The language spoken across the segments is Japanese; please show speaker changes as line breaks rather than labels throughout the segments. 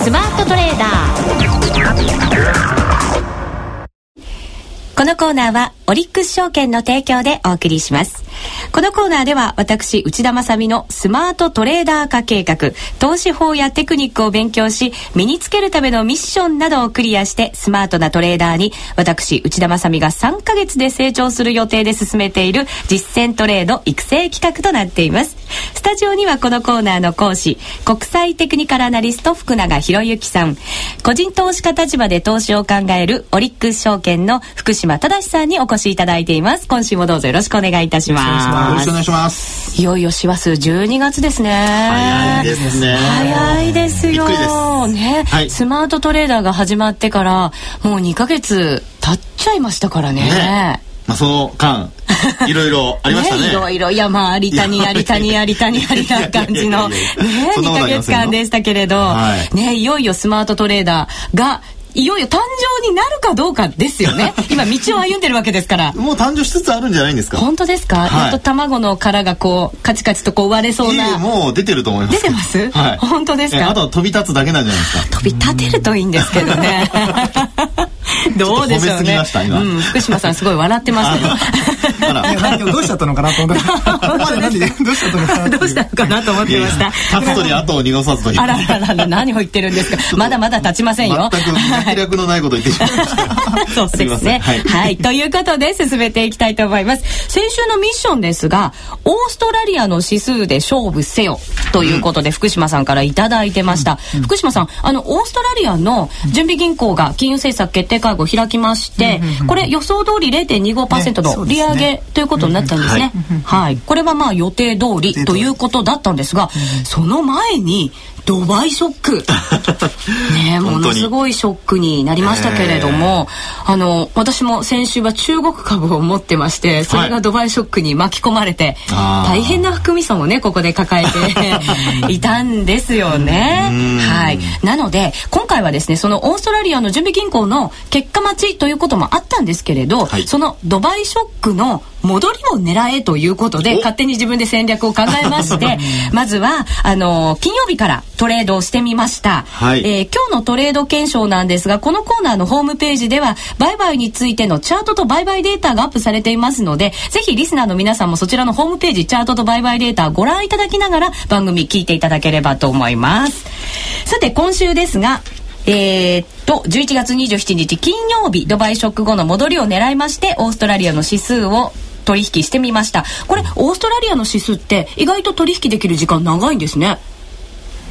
スマートトレーダー
このコーナーはオリックス証券の提供でお送りします。このコーナーでは私内田まさみのスマートトレーダー化計画投資法やテクニックを勉強し身につけるためのミッションなどをクリアしてスマートなトレーダーに私内田まさみが3ヶ月で成長する予定で進めている実践トレード育成企画となっています。スタジオにはこのコーナーの講師国際テクニカルアナリスト福永博之さん。個人投資家立場で投資を考えるオリックス証券の福島正さんにお越しいただいています。今週もどうぞよろしくお願いいたします。
よろしくお願いします。
いよいよ師走12月ですね。
早いですね。
早いですよ。ね、
はい、
スマートトレーダーが始まってからもう2か月経っちゃいましたからね。ね。
まあ、その間 いろいろありましたね。ね
いろいろ。山あり谷あり谷あり谷ありな感じのね2か月間でしたけれど、はい、ねいよいよスマートトレーダーがいよいよ誕生になるかどうかですよね。今道を歩んでるわけですから。
もう誕生しつつあるんじゃないんですか？
本当ですか、はい、やっと卵の殻がこうカチカチとこう割れそうな。
もう出てると思います。
出てます、
はい、
本当ですか？
あとは飛び立つだけなんじゃないです
か？飛び立てるといいんですけどね どうでしょうね。うん、福島さんすごい笑ってま したよ。
どうしちゃったのかなと思って。どうしちゃったのかな。
どうしたのかなと思ってました。
立つとに後を濁さずという。
あらら何を言ってるんですか。まだまだ立ちませんよ。
全く脈絡のないこと言ってしまいました。
そうですね。はい。ということで進めていきたいと思います。先週のミッションですが、オーストラリアの指数で勝負せよということで福島さんからいただいてました。福島さん、あのオーストラリアの準備銀行が金融政策決定会合を開きまして、これ予想通り0.25%の利上げということになったんですね。はい。これはまあ予定通りということだったんですが、その前にドバイショック。ねものすごいショックになりましたけれども、あの私も先週は中国株を持ってましてそれがドバイショックに巻き込まれて、はい、大変な含み損をねここで抱えて いたんですよね。はい。なので今回はですねそのオーストラリアの準備銀行の結果待ちということもあったんですけれど、はい、そのドバイショックの戻りを狙えということで勝手に自分で戦略を考えまして まずはあの金曜日からトレードをしてみました、はい、えー、今日のトレード検証なんですがこのコーナーのホームページでは売買についてのチャートと売買データがアップされていますのでぜひリスナーの皆さんもそちらのホームページチャートと売買データご覧いただきながら番組聞いていただければと思います。さて今週ですがえー、っと11月27日金曜日ドバイショック後の戻りを狙いましてオーストラリアの指数を取引してみました。これオーストラリアの指数って意外と取引できる時間長いんですね。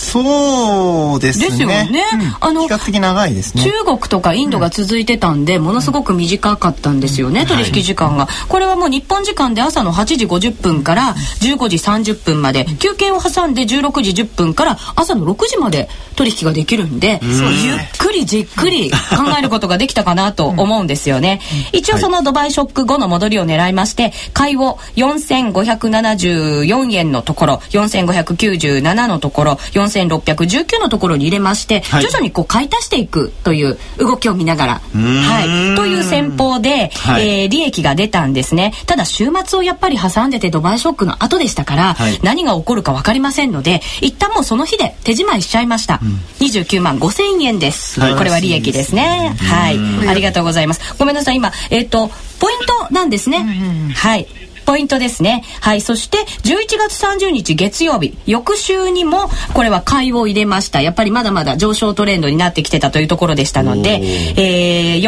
そうですね。ですよね。
うん、あの
比較的長いですね。
中国とかインドが続いてたんで、うん、ものすごく短かったんですよね、うん、取引時間が、はい、これはもう日本時間で朝の8時50分から15時30分まで、休憩を挟んで16時10分から朝の6時まで取引ができるんで、ゆっくりじっくり考えることができたかなと思うんですよね。一応そのドバイショック後の戻りを狙いまして、買いを4574円のところ、4597のところ、4619のところに入れまして、はい、徐々にこう買い足していくという動きを見ながら、はい、という戦法で、はい、えー、利益が出たんですね。ただ週末をやっぱり挟んでてドバイショックの後でしたから、はい、何が起こるか分かりませんので一旦もうその日で手仕舞いしちゃいました、うん、29万5千円です、これは利益ですね。はい。ありがとうございます。ごめんなさい。今えっ、ー、とポイントなんですね、はいポイントですね。はい。そして、11月30日月曜日、翌週にも、これは買いを入れました。やっぱりまだまだ上昇トレンドになってきてたというところでしたので、えー、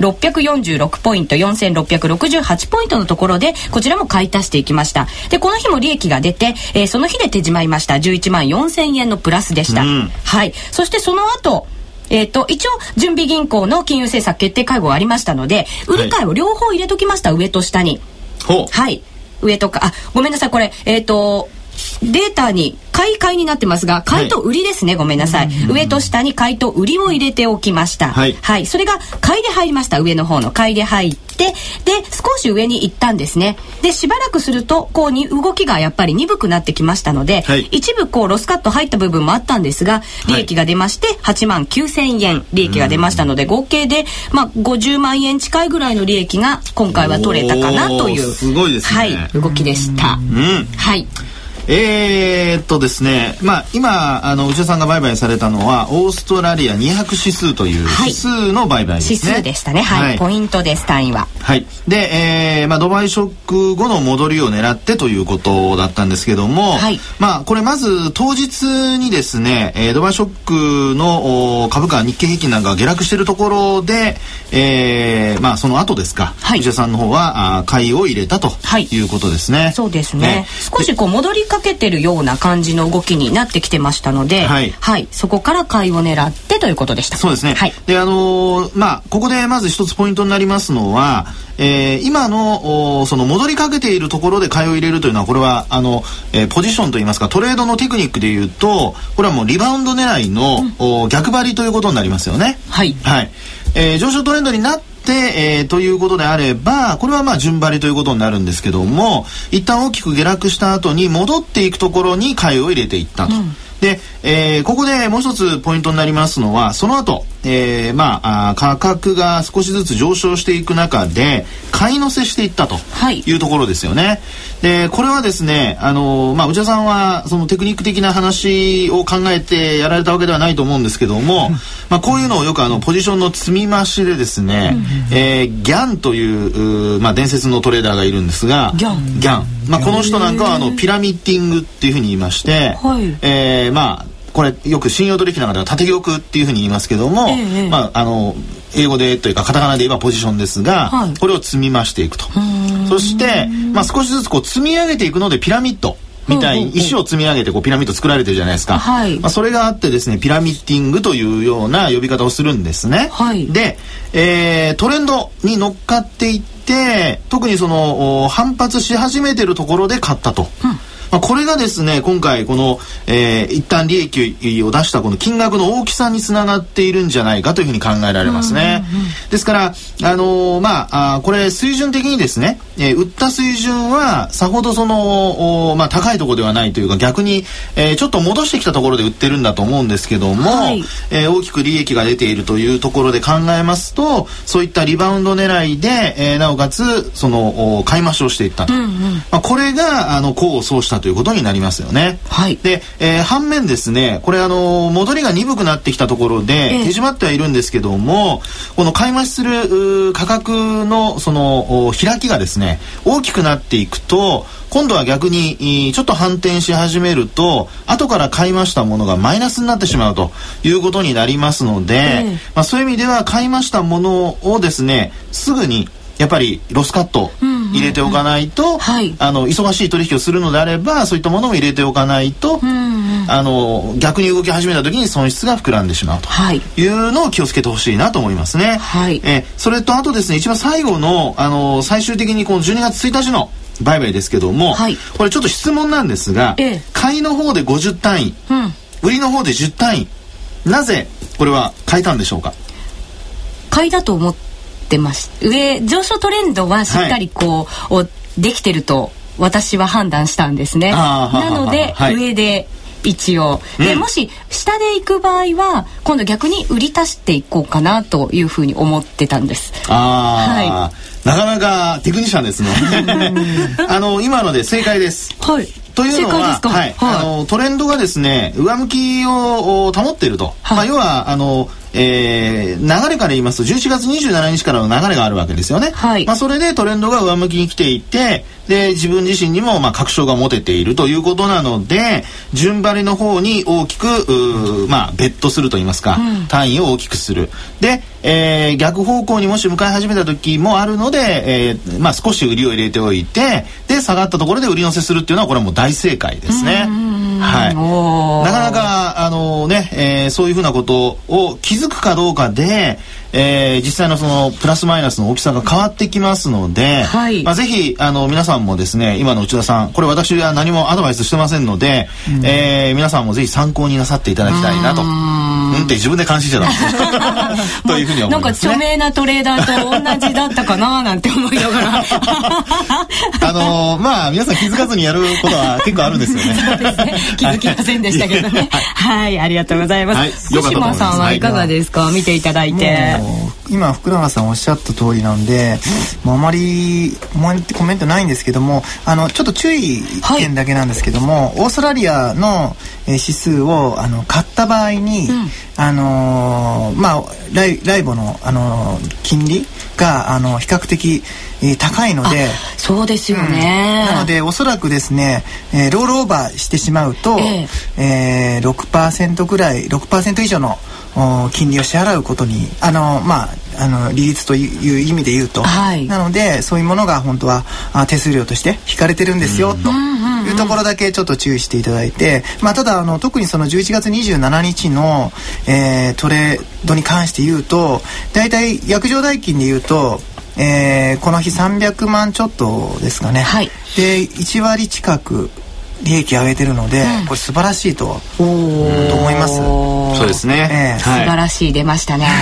4646ポイント、4668ポイントのところで、こちらも買い足していきました。で、この日も利益が出て、えー、その日で手じまいました。11万4000円のプラスでした。はい。そしてその後、えっ、ー、と、一応、準備銀行の金融政策決定会合ありましたので、売り買いを両方入れときました、上と下に。はい。上とかあごめんなさいこれえっ、ー、とデータに買い買いになってますが買いと売りですね、はい、ごめんなさい、上と下に買いと売りを入れておきました、はい、はい、それが買いで入りました。上の方の。買いで入ってで少し上に行ったんですね。でしばらくするとこうに動きがやっぱり鈍くなってきましたので、はい、一部こうロスカット入った部分もあったんですが利益が出まして8万9000円利益が出ましたので合計でまあ50万円近いぐらいの利益が今回は取れたかなという
すごいです、ね、
はい。動きでした、うん、はい
えー、っとですね、まあ、今、あの、内田さんが売買されたのは、オーストラリア200指数という指数の売買ですね。
指数でしたね。はい。はい、ポイントです、単位は。
はい。で、えー、まあ、ドバイショック後の戻りを狙ってということだったんですけども、はい。まあ、これまず当日にですね、えー、ドバイショックの株価、日経平均なんかが下落しているところで、えー、まあ、その後ですか、はい、内田さんの方は、あ買いを入れたということですね。
そうですね。少しこう戻りかけてるような感じの動きになってきてましたので、はい、はい、そこから買いを狙ってということでした。
そうですね。はい、で、あのー、まあ、ここでまず一つポイントになりますのは、えー、今のその戻りかけているところで買いを入れるというのはこれはあの、えー、ポジションといいますかトレードのテクニックでいうとこれはもうリバウンド狙いの、うん、逆張りということになりますよね。
はい、
はいえー、上昇トレンドになってえー、ということであればこれはまあ順張りということになるんですけども一旦大きく下落した後に戻っていくところに買いを入れていったと。うんで、えー、ここでもう一つポイントになりますのは、その後、えー、まあ価格が少しずつ上昇していく中で、買い乗せしていったというところですよね。はい、で、これはですね、あの、まあ、内田さんは、そのテクニック的な話を考えてやられたわけではないと思うんですけども、まあ、こういうのをよくあの、ポジションの積み増しでですね、えー、ギャンという、まあ、伝説のトレーダーがいるんですが、
ギャン。
ギャン。まあ、この人なんかは、あの、ピラミッティングっていうふうに言いまして、はい、えー、まあ、これよく信用取引の中では縦玉っていうふうに言いますけども、ええ、まああの英語でというかカタカナで言えばポジションですが、はい、これを積み増していくと。そして、まあ、少しずつこう積み上げていくのでピラミッド。みたいに石を積み上げてこうピラミッド作られてるじゃないですか、はい、まあ、それがあってですねピラミッティングというような呼び方をするんですね、はい、で、えー、トレンドに乗っかっていって特にその反発し始めてるところで買ったと。うんまあ、これがですね今回この、えー、一旦利益を出したこの金額の大きさにつながっているんじゃないかというふうに考えられますね。ですから、あのー、まああこれ水準的にですね、えー、売った水準はさほどそのまあ、高いところではないというか逆に、えー、ちょっと戻してきたところで売ってるんだと思うんですけども、はい、えー、大きく利益が出ているというところで考えますとそういったリバウンド狙いで、えー、なおかつその買い増しをしていったと、うんうん、まあ、これがあの功を奏したということになりますよね。
はい、
で、えー、反面ですねこれあの戻りが鈍くなってきたところで、手締まってはいるんですけどもこの買い増しする価格のその開きがですね大きくなっていくと今度は逆にちょっと反転し始めると後から買いましたものがマイナスになってしまうということになりますので、えー、まあ、そういう意味では買いましたものをですねすぐにやっぱりロスカット入れておかないと、あの忙しい取引をするのであればそういったものも入れておかないと、うんうん、あの逆に動き始めた時に損失が膨らんでしまうと。い。うのを気をつけてほしいなと思いますね。
はい、
えそれとあとですね一番最後のあの最終的にこの12月1日の売買ですけども、はい、これちょっと質問なんですが、ええ、買いの方で50単位、うん、売りの方で10単位なぜこれは買えたんでしょうか？
買いだと思ってます。上上昇トレンドはしっかりこう、はい、できてると私は判断したんですね。なので、はい、上で一応。で、うん、もし下で行く場合は今度逆に売り足していこうかなというふうに思ってたんです。
ああ、はい。なかなかテクニシャンですね。あの今ので正解です。
はい。
というのは、はい、あのトレンドがですね上向きを保っていると、はい、まあ要はあのえー、流れから言いますと11月27日からの流れがあるわけですよね。はい、まあ、それでトレンドが上向きに来ていてで自分自身にもまあ確証が持てているということなので順張りの方に大きくまあ、ベットすると言いますか、うん、単位を大きくする。で、えー、逆方向にもし向かい始めた時もあるので、えーまあ、少し売りを入れておいてで下がったところで売り乗せするっていうのはこれはもう大正解ですね。はい、なかなかあのね、えー、そういうふうなことを気づくかどうかで、えー、実際のそのプラスマイナスの大きさが変わってきますので、はい、まあ、ぜひあの皆さんもですね今の内田さんこれ私は何もアドバイスしてませんので、うん、えー、皆さんもぜひ参考になさっていただきたいなと。うん。って自分で監視者だというふうに思います、ね、なんか
著名なトレーダーと同じだったかななんて思いながら。
あのー、まあ皆さん気づかずにやることは結構あるんですよね。
そうですね。気づきませんでしたけどね。はい、はい、ありがとうございます、はい、さんはいかがですか、はい、見ていただいて
今福永さんおっしゃった通りなんで、もうあまりコメントないんですけどもあのちょっと注意点だけなんですけども、はい、オーストラリアの指数をあの買った場合に、うん、あのまあライライボの、あの金利があの比較的、えー、高いので。
そうですよね、
うん、なのでおそらくですね、えー、ロールオーバーしてしまうと、えーえー、6%ぐらい6%以上の金利を支払うことにあのまああの利率という意味で言うと、はい、なのでそういうものが本当は手数料として引かれてるんですよ、と。いうところだけちょっと注意していただいて、まあ、ただあの特にその11月27日の、えー、トレードに関して言うと大体約定代金で言うとえー、この日300万ちょっとですかね、はい、で1割近く利益上げてるので、うん、これ素晴らしいとと思います。
そうですね、
えー、素晴らしい出ましたね。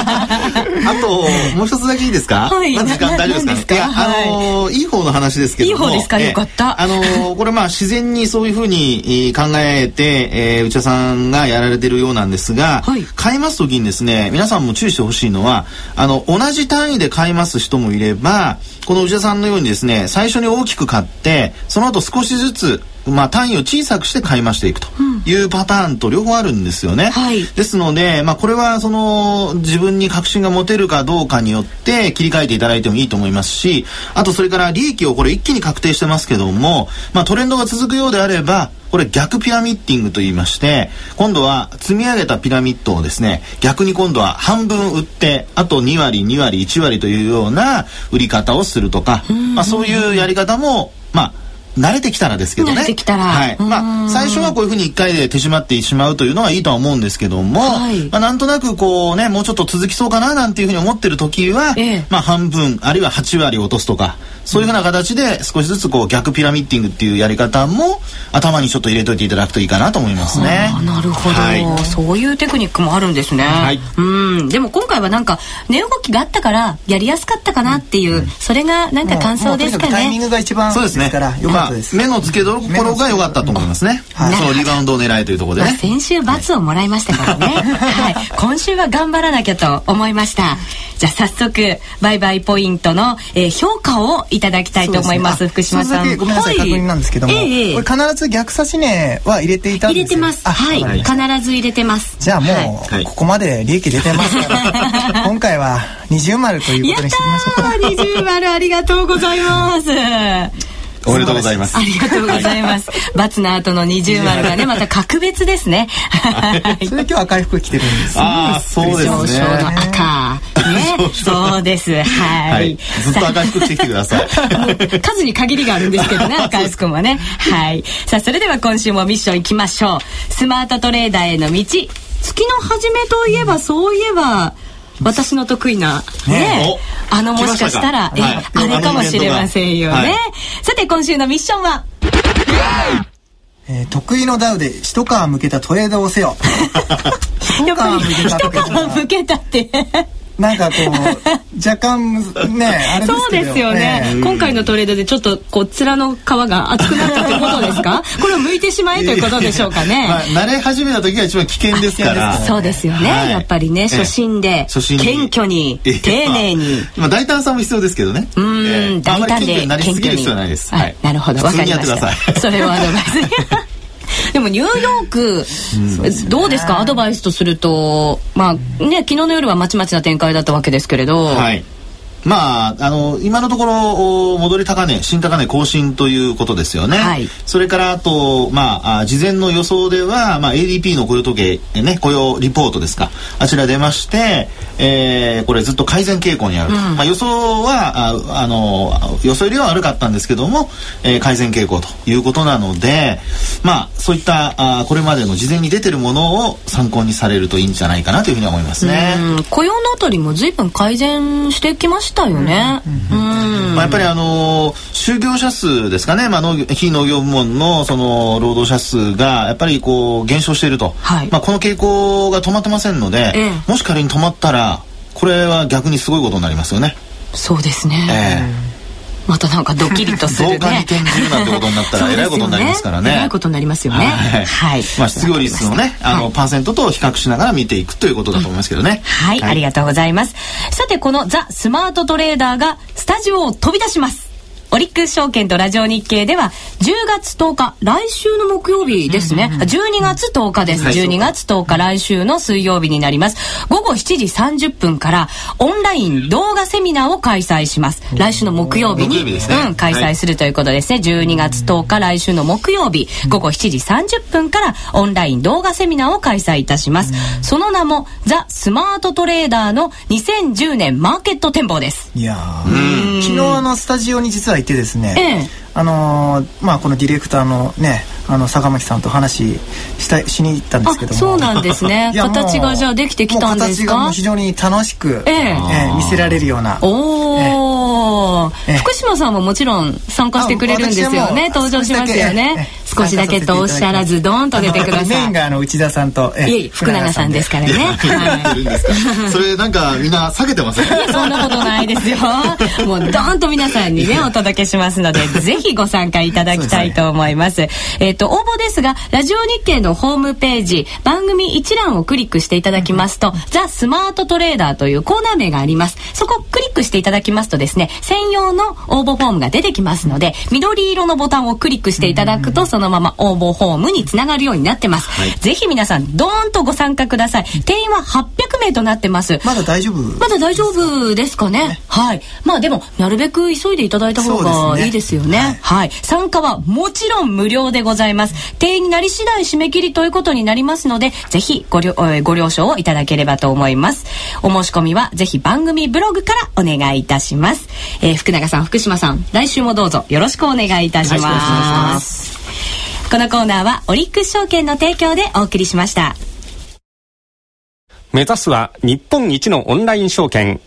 あともう一つだけいいですか、はい、ま時間大丈夫ですか？いやあのー、い。い方の話ですけど
いい方ですか、よかった。
あのー、これまあ自然にそういうふうに考えて、えー、内田さんがやられてるようなんですが、はい、買います時にですね皆さんも注意してほしいのはあの同じ単位で買います人もいればこの内田さんのようにですね最初に大きく買ってその後少しずつまあ、単位を小さくして買い増していくというパターンと両方あるんですよね。はい、ですので、まあ、これはその自分に確信が持てるかどうかによって切り替えていただいてもいいと思いますしあとそれから利益をこれ一気に確定してますけども、まあ、トレンドが続くようであればこれ逆ピラミッティングと言いまして今度は積み上げたピラミッドをですね逆に今度は半分売ってあと2割2割1割というような売り方をするとか、まあ、そういうやり方もまあ慣れてきたらですけどね。
慣れてきたら。
はい。まあ、最初はこういうふうに一回で手締まってしまうというのはいいとは思うんですけども、はい、まあ、なんとなくこうね、もうちょっと続きそうかななんていうふうに思ってる時は、ええ、まあ、半分、あるいは8割落とすとか、そういうふうな形で少しずつこう逆ピラミッティングっていうやり方も頭にちょっと入れといていただくといいかなと思いますね。
なるほど、はい、そういうテクニックもあるんですね。はい、うん。でも今回はなんか値動きがあったからやりやすかったかなっていう、うん、それがなんか感想ですかね。
タイミングが一番そうですね。から良かったです。
まあ、目の付けどころが良かったと思いますね。はい、そのリバウンドを狙いというところでね。
先週罰をもらいましたからね。はい。今週は頑張らなきゃと思いました。じゃあ早速売買ポイントの、えー、評価をいただきたいと思います。すね、福島さん。
ごめんなさい、はい、確認なんですけども、えー、これ必ず逆差し値は入れていたん
です入れてます。はい、必ず入れてます。
じゃあもう、はい、ここまで利益出てますから、今回は二重丸ということにしてみましょうか。
二重丸ありがとうございます。
おめでとうございます。
ありがとうございます。バツの後の二重丸がね、また格別ですね。
それ今日赤い服着てるんです。
ああ、そうですね。
少々の赤。ね、そうです。はい。
ずっと赤い服着てきてください。
数に限りがあるんですけどね、赤い服もね。はい。さあ、それでは今週もミッション行きましょう。スマートトレーダーへの道。月の初めといえば、そういえば、私の得意なねあのもしかしたら、え、あれかもしれませんよね、さて今週のミッションは？
えー、得意のダウで一皮むけたトレードをせよ。
一皮むけたって。
なんかこう若干ね あれ
そうですよね、えー、今回のトレードでちょっとこう面の皮が厚くなったということですか？これを向いてしまえということでしょうかね、まあ、
慣れ始めた時が一番危険ですから。
そうですよね、はい、やっぱりね初心で謙虚に丁寧に、
まあ、大胆さも必要ですけどね。
うん、えー、大胆で謙虚になるほど。わかりました。それをアドバイス でもニューヨーク、うん、どうですか？アドバイスとするとまあね昨日の夜はまちまちな展開だったわけですけれど。
はいまあ、あの今のところ戻り高値新高値更新ということですよね、はい、それからあと、まあ、事前の予想では、まあ、ADP の雇用統計、ね、雇用リポートですか。あちら出まして、えー、これずっと改善傾向にあると、うん、まあ、予想はああの予想よりは悪かったんですけども、えー、改善傾向ということなので、まあ、そういったあこれまでの事前に出てるものを参考にされるといいんじゃないかなというふうに思いますね。
雇用のあたりも随分改善してきましたよね。
まあ、やっぱりあの就業者数ですかね、まあ、農業非農業部門のその労働者数がやっぱりこう減少していると、はい、まあ、この傾向が止まってませんので、ええ、もし仮に止まったらこれは逆にすごいことになりますよね。
そうですね、えーまたなんかドキリとするね。
増加に転じるなんてことになったらえらいことになりますからね。
えらいことになりますよね。はい、
まあ失業率のねあの、パーセントと比較しながら見ていくということだと思いますけどね、
はい、ありがとうございます。さてこのザ・スマートトレーダーがスタジオを飛び出しますオリックス証券とラジオ日経では10月10日来週の木曜日ですね、うんうんうん、12月10日です、はい、12月10日来週の水曜日になります。午後7時30分からオンライン動画セミナーを開催します。来週の木曜日に、ね、うん、開催するということですね、はい、12月10日来週の木曜日午後7時30分からオンライン動画セミナーを開催いたします、うん、その名もザ・スマートトレーダーの2010年マーケット展望です。
いや昨日あのスタジオに実はいてですね、ええ、あのー、まあこのディレクターのねあの坂巻さんと話したしに行ったんですけども。
そうなんですね。形がじゃあできてきたんですか？形
が非常に楽しく、ええ。えー、見せられるような。
おお、えー、福島さんももちろん参加してくれるんですよね。登場しますよね少しだけとおっしゃらずドーンと出てください。
メインがあの内田さんと、
福永さんですからね。
それなんかみんな避けてます？ね
そんなことないですよ。もうドーンと皆さんにねお届けしますので ぜひご参加いただきたいと思います。えっ、と、応募ですが、ラジオ日経のホームページ、番組一覧をクリックしていただきますと、ザ・スマートトレーダーというコーナー名があります。そこをクリックしていただきますとですね、専用の応募フォームが出てきますので、緑色のボタンをクリックしていただくと、そのまま応募フォームにつながるようになってます。はい、ぜひ皆さん、ドーンとご参加ください。定員は800名となってます。
まだ大丈夫？
まだ大丈夫ですかね？ねはい。まあでも、なるべく急いでいただいた方がいいですよね。ねはい、はい。参加はもちろん無料でございます。定員になり次第締め切りということになりますので、ぜひご了ご了承をいただければと思います。お申し込みはぜひ番組ブログからお願いいたします。えー、福永さん、福島さん、来週もどうぞよろしくお願いいたします。このコーナーはオリックス証券の提供でお送りしました。
目指すは日本一のオンライン証券。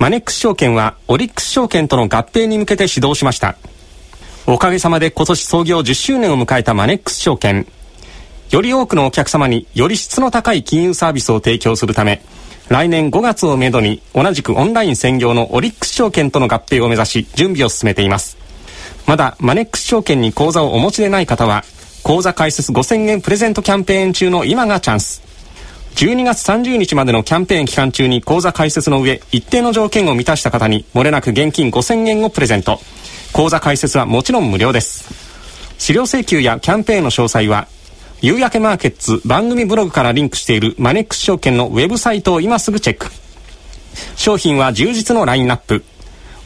マネックス証券はオリックス証券との合併に向けて始動しました。おかげさまで今年創業10周年を迎えたマネックス証券。より多くのお客様により質の高い金融サービスを提供するため、来年5月をめどに同じくオンライン専業のオリックス証券との合併を目指し準備を進めています。まだマネックス証券に口座をお持ちでない方は、口座開設5000円プレゼントキャンペーン中の今がチャンス。12月30日までのキャンペーン期間中に口座開設の上、一定の条件を満たした方に、漏れなく現金5000円をプレゼント。口座開設はもちろん無料です。資料請求やキャンペーンの詳細は、夕焼けマーケッツ番組ブログからリンクしているマネックス証券のウェブサイトを今すぐチェック。商品は充実のラインナップ。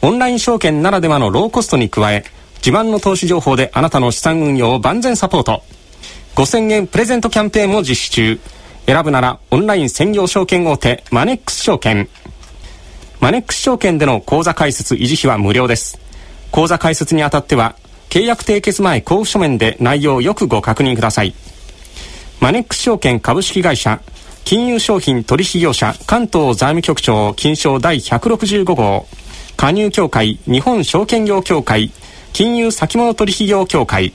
オンライン証券ならではのローコストに加え、自慢の投資情報であなたの資産運用を万全サポート。5000円プレゼントキャンペーンも実施中。選ぶならオンライン専業証券大手マネックス証券。マネックス証券での口座開設維持費は無料です。口座開設にあたっては、契約締結前交付書面で内容をよくご確認ください。マネックス証券株式会社、金融商品取引業者関東財務局長金賞第165号、加入協会日本証券業協会、金融先物取引業協会、